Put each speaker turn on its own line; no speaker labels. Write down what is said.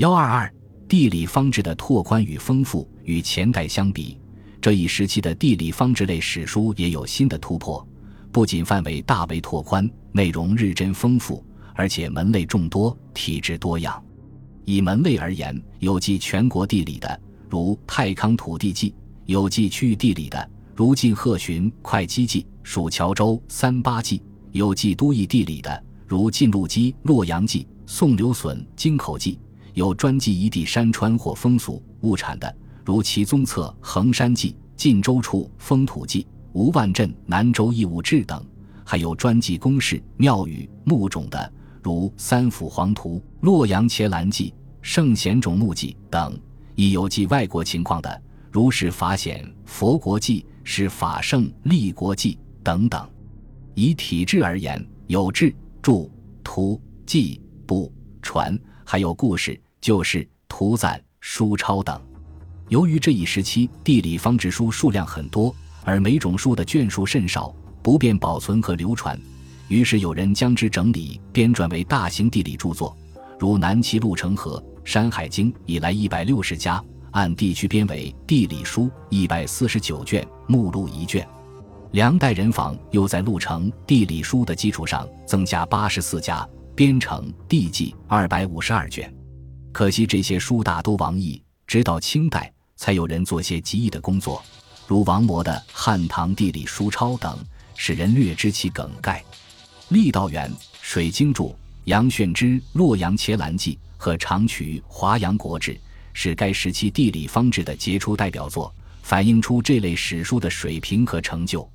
幺二二，地理方志的拓宽与丰富，与前代相比，这一时期的地理方志类史书也有新的突破，不仅范围大为拓宽，内容日臻丰富，而且门类众多，体制多样。以门类而言，有记全国地理的，如《太康土地记》；有记区域地理的，如《晋鹤寻会稽记》《属乔州三八记》；有记都邑地理的，如《晋陆基洛阳记》《宋刘隼京口记》；有专记一地山川或风俗物产的，如《齐宗册衡山记》《晋州处风土记》《吴万镇南州义务志》等；还有专记宫室庙宇墓冢的。如《三府黄图》《洛阳伽蓝记》《圣贤冢墓记》等，亦有记外国情况的，如是法显佛国记》《是法圣立国记》等等。以体制而言，有志、著、图、记、部、传，还有故事、旧事、图赞、书抄等。由于这一时期地理方志书数量很多，而每种书的卷数甚少，不便保存和流传。于是有人将之整理编撰为大型地理著作，如南齐陆承和《山海经》以来一百六十家，按地区编为地理书一百四十九卷，目录一卷。梁代人坊又在陆承地理书的基础上增加八十四家，编成地记二百五十二卷。可惜这些书大都亡佚，直到清代才有人做些极易的工作，如王谟的《汉唐地理书钞》等，使人略知其梗概。郦道元《水经注》，杨炫之《洛阳伽蓝记》和长渠《华阳国志》是该时期地理方志的杰出代表作，反映出这类史书的水平和成就。